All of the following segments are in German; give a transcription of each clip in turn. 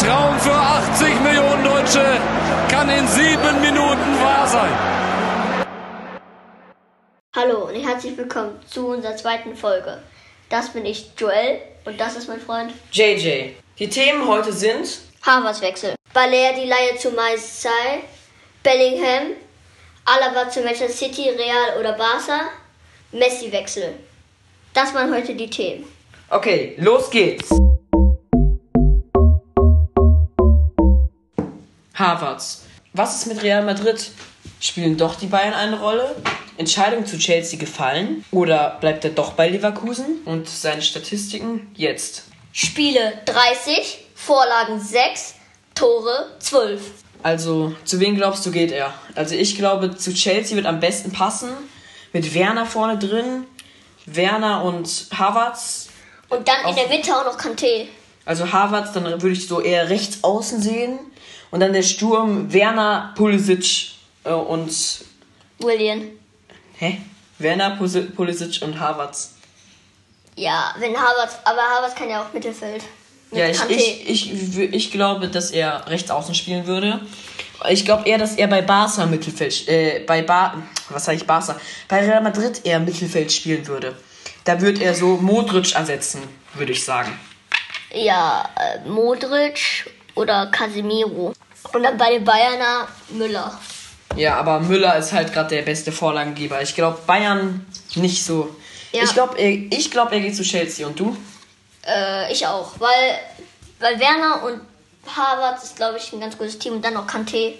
Traum für 80 Millionen Deutsche kann in sieben Minuten wahr sein. Hallo und herzlich willkommen zu unserer zweiten Folge. Das bin ich, Joel, und das ist mein Freund JJ. Die Themen heute sind Harvards-Wechsel. Balear die Leihe zu Marseille, Bellingham, Alaba zu Manchester City, Real oder Barca, Messi-Wechsel. Das waren heute die Themen. Okay, los geht's. Harvards. Was ist mit Real Madrid? Spielen doch die Bayern eine Rolle? Entscheidung zu Chelsea gefallen? Oder bleibt er doch bei Leverkusen? Und seine Statistiken jetzt. Spiele 30, Vorlagen 6, Tore 12. Also, zu wem glaubst du geht er? Also, ich glaube, zu Chelsea wird am besten passen. Mit Werner vorne drin. Werner und Havertz. Und dann in der Mitte auch noch Kanté. Also Havertz, dann würde ich so eher rechts außen sehen. Und dann der Sturm Werner, Pulisic äh, und. William. Hä? Werner, Pulisic und Havertz. Ja, wenn Havertz, aber Havertz kann ja auch Mittelfeld. Mit Ja, ich, ich, ich, ich glaube, dass er rechts außen spielen würde. Ich glaube eher, dass er bei Barca Mittelfeld, äh, bei Bar, was sage ich Barca, bei Real Madrid eher Mittelfeld spielen würde. Da wird er so Modric ersetzen, würde ich sagen. Ja, äh, Modric oder Casemiro. Und dann bei den Bayerner Müller. Ja, aber Müller ist halt gerade der beste Vorlagengeber. Ich glaube, Bayern nicht so. Ja. Ich glaube, er, ich glaub, er geht zu Chelsea. Und du? Äh, ich auch, weil, weil Werner und Havertz ist, glaube ich, ein ganz gutes Team. Und dann noch Kanté.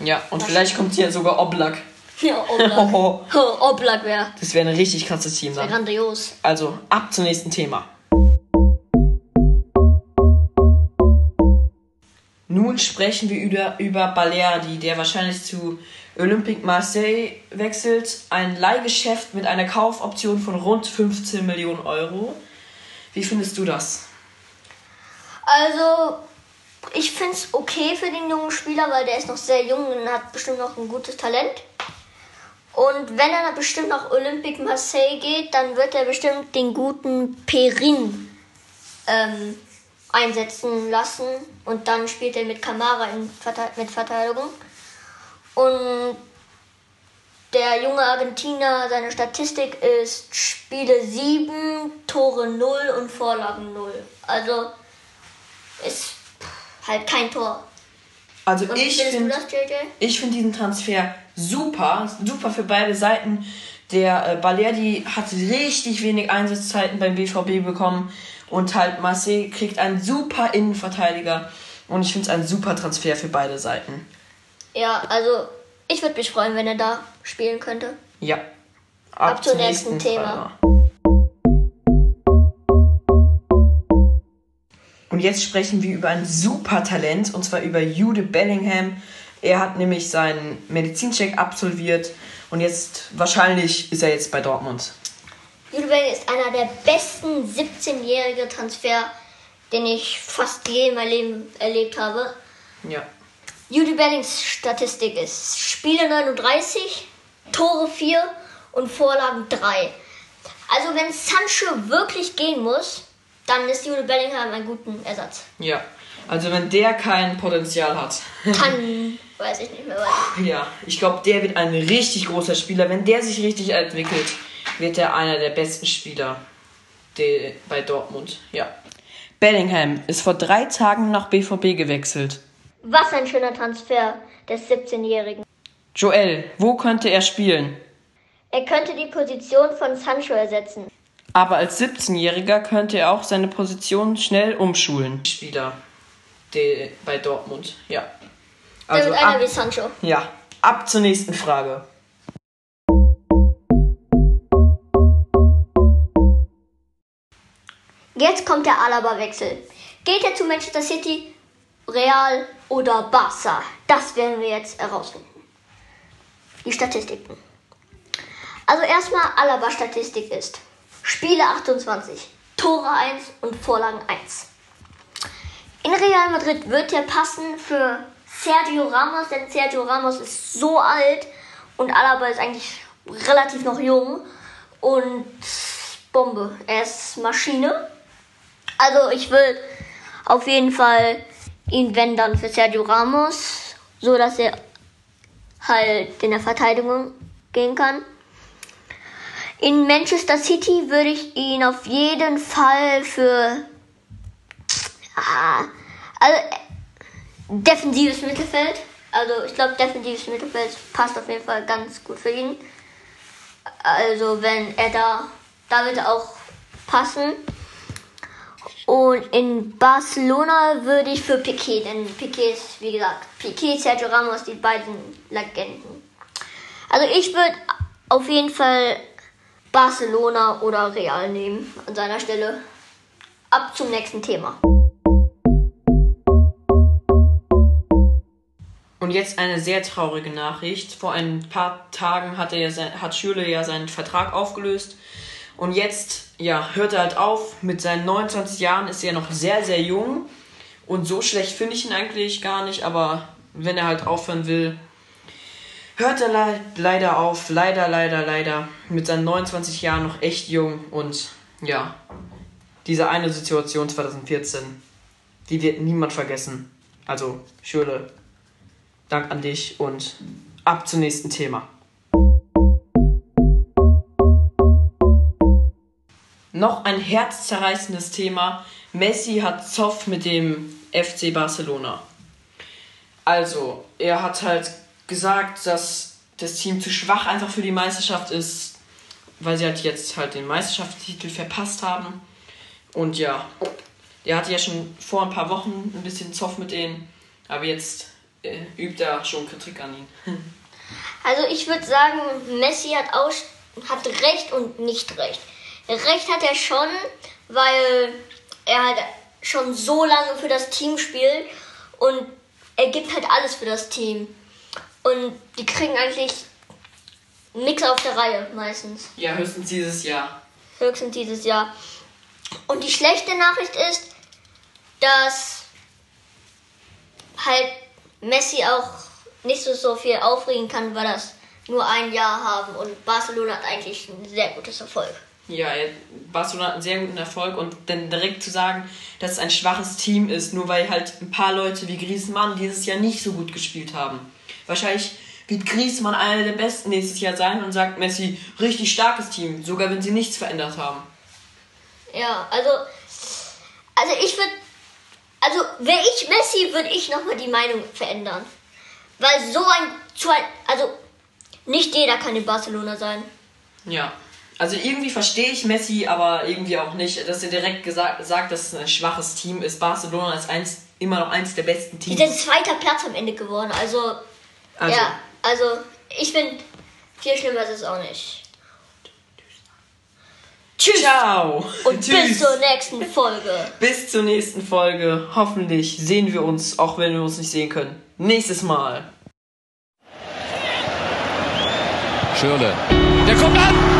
Ja, und vielleicht kommt hier sogar Oblak. Ja, Oblak. Oh, Oblak wäre das wäre ein richtig krasses Team dann. grandios. Also, ab zum nächsten Thema. Nun sprechen wir über, über Balerdi, der wahrscheinlich zu Olympique Marseille wechselt. Ein Leihgeschäft mit einer Kaufoption von rund 15 Millionen Euro. Wie findest du das? Also, ich finde es okay für den jungen Spieler, weil der ist noch sehr jung und hat bestimmt noch ein gutes Talent. Und wenn er dann bestimmt nach Olympique Marseille geht, dann wird er bestimmt den guten Perin ähm, einsetzen lassen. Und dann spielt er mit Kamara in mit Verteidigung. Und der junge Argentinier, seine Statistik ist Spiele 7, Tore 0 und Vorlagen 0. Also ist halt kein Tor. Also Und ich finde finde diesen Transfer super, super für beide Seiten. Der äh, Balerdi hat richtig wenig Einsatzzeiten beim BVB bekommen und halt Marseille kriegt einen super Innenverteidiger und ich finde es ein super Transfer für beide Seiten. Ja, also ich würde mich freuen, wenn er da spielen könnte. Ja. Ab zum zum nächsten Thema. Und jetzt sprechen wir über ein super Talent und zwar über Jude Bellingham. Er hat nämlich seinen Medizincheck absolviert und jetzt wahrscheinlich ist er jetzt bei Dortmund. Jude Bellingham ist einer der besten 17-jährige Transfer, den ich fast je in meinem Leben erlebt habe. Ja. Jude Bellings Statistik ist Spiele 39, Tore 4 und Vorlagen 3. Also wenn Sancho wirklich gehen muss, dann ist Jude Bellingham ein guter Ersatz. Ja, also wenn der kein Potenzial hat. Dann weiß ich nicht mehr weiter. ja, ich glaube, der wird ein richtig großer Spieler. Wenn der sich richtig entwickelt, wird er einer der besten Spieler bei Dortmund. Ja. Bellingham ist vor drei Tagen nach BVB gewechselt. Was ein schöner Transfer des 17-Jährigen. Joel, wo könnte er spielen? Er könnte die Position von Sancho ersetzen. Aber als 17-Jähriger könnte er auch seine Position schnell umschulen. Spieler de- bei Dortmund, ja. Der Also wird einer ab, wie Sancho. ja, ab zur nächsten Frage. Jetzt kommt der Alaba-Wechsel. Geht er zu Manchester City, Real oder Barca? Das werden wir jetzt herausfinden. Die Statistiken. Also erstmal Alaba-Statistik ist Spiele 28, Tore 1 und Vorlagen 1. In Real Madrid wird er passen für Sergio Ramos, denn Sergio Ramos ist so alt und Alaba ist eigentlich relativ noch jung und Bombe. Er ist Maschine. Also ich will auf jeden Fall ihn, wenn für Sergio Ramos, so dass er halt in der Verteidigung gehen kann. In Manchester City würde ich ihn auf jeden Fall für also defensives Mittelfeld. Also ich glaube defensives Mittelfeld passt auf jeden Fall ganz gut für ihn. Also wenn er da, da wird er auch passen. Und in Barcelona würde ich für Piquet, denn Piquet ist, wie gesagt, Piquet, Sergio Ramos, die beiden Legenden. Also ich würde auf jeden Fall Barcelona oder Real nehmen an seiner Stelle. Ab zum nächsten Thema. Und jetzt eine sehr traurige Nachricht. Vor ein paar Tagen hat, er, hat Schürle ja seinen Vertrag aufgelöst. Und jetzt, ja, hört er halt auf. Mit seinen 29 Jahren ist er noch sehr, sehr jung. Und so schlecht finde ich ihn eigentlich gar nicht. Aber wenn er halt aufhören will, hört er le leider auf. Leider, leider, leider. Mit seinen 29 Jahren noch echt jung. Und ja, diese eine Situation 2014, die wird niemand vergessen. Also, Schürle, Dank an dich und ab zum nächsten Thema. Noch ein herzzerreißendes Thema. Messi hat Zoff mit dem FC Barcelona. Also, er hat halt gesagt, dass das Team zu schwach einfach für die Meisterschaft ist, weil sie halt jetzt halt den Meisterschaftstitel verpasst haben. Und ja, er hatte ja schon vor ein paar Wochen ein bisschen Zoff mit denen, aber jetzt übt er schon Kritik an ihn. Also ich würde sagen, Messi hat, aus, hat recht und nicht recht. Recht hat er schon, weil er halt schon so lange für das Team spielt und er gibt halt alles für das Team. Und die kriegen eigentlich nichts auf der Reihe meistens. Ja, höchstens dieses Jahr. Höchstens dieses Jahr. Und die schlechte Nachricht ist, dass halt Messi auch nicht so, so viel aufregen kann, weil das nur ein Jahr haben und Barcelona hat eigentlich ein sehr gutes Erfolg. Ja, Barcelona hat einen sehr guten Erfolg und dann direkt zu sagen, dass es ein schwaches Team ist, nur weil halt ein paar Leute wie Griezmann dieses Jahr nicht so gut gespielt haben. Wahrscheinlich wird Griezmann einer der besten nächstes Jahr sein und sagt Messi, richtig starkes Team, sogar wenn sie nichts verändert haben. Ja, also, also ich würde, also wäre ich Messi, würde ich nochmal die Meinung verändern. Weil so ein, also nicht jeder kann in Barcelona sein. Ja. Also irgendwie verstehe ich Messi, aber irgendwie auch nicht, dass er direkt gesagt, sagt, dass es ein schwaches Team ist. Barcelona ist eins, immer noch eins der besten Teams. Die sind zweiter Platz am Ende geworden. Also, also. ja, also ich finde, viel schlimmer ist es auch nicht. Tschüss. Ciao. Und Tschüss. bis zur nächsten Folge. Bis zur nächsten Folge. Hoffentlich sehen wir uns, auch wenn wir uns nicht sehen können. Nächstes Mal. Schürle. Der kommt an.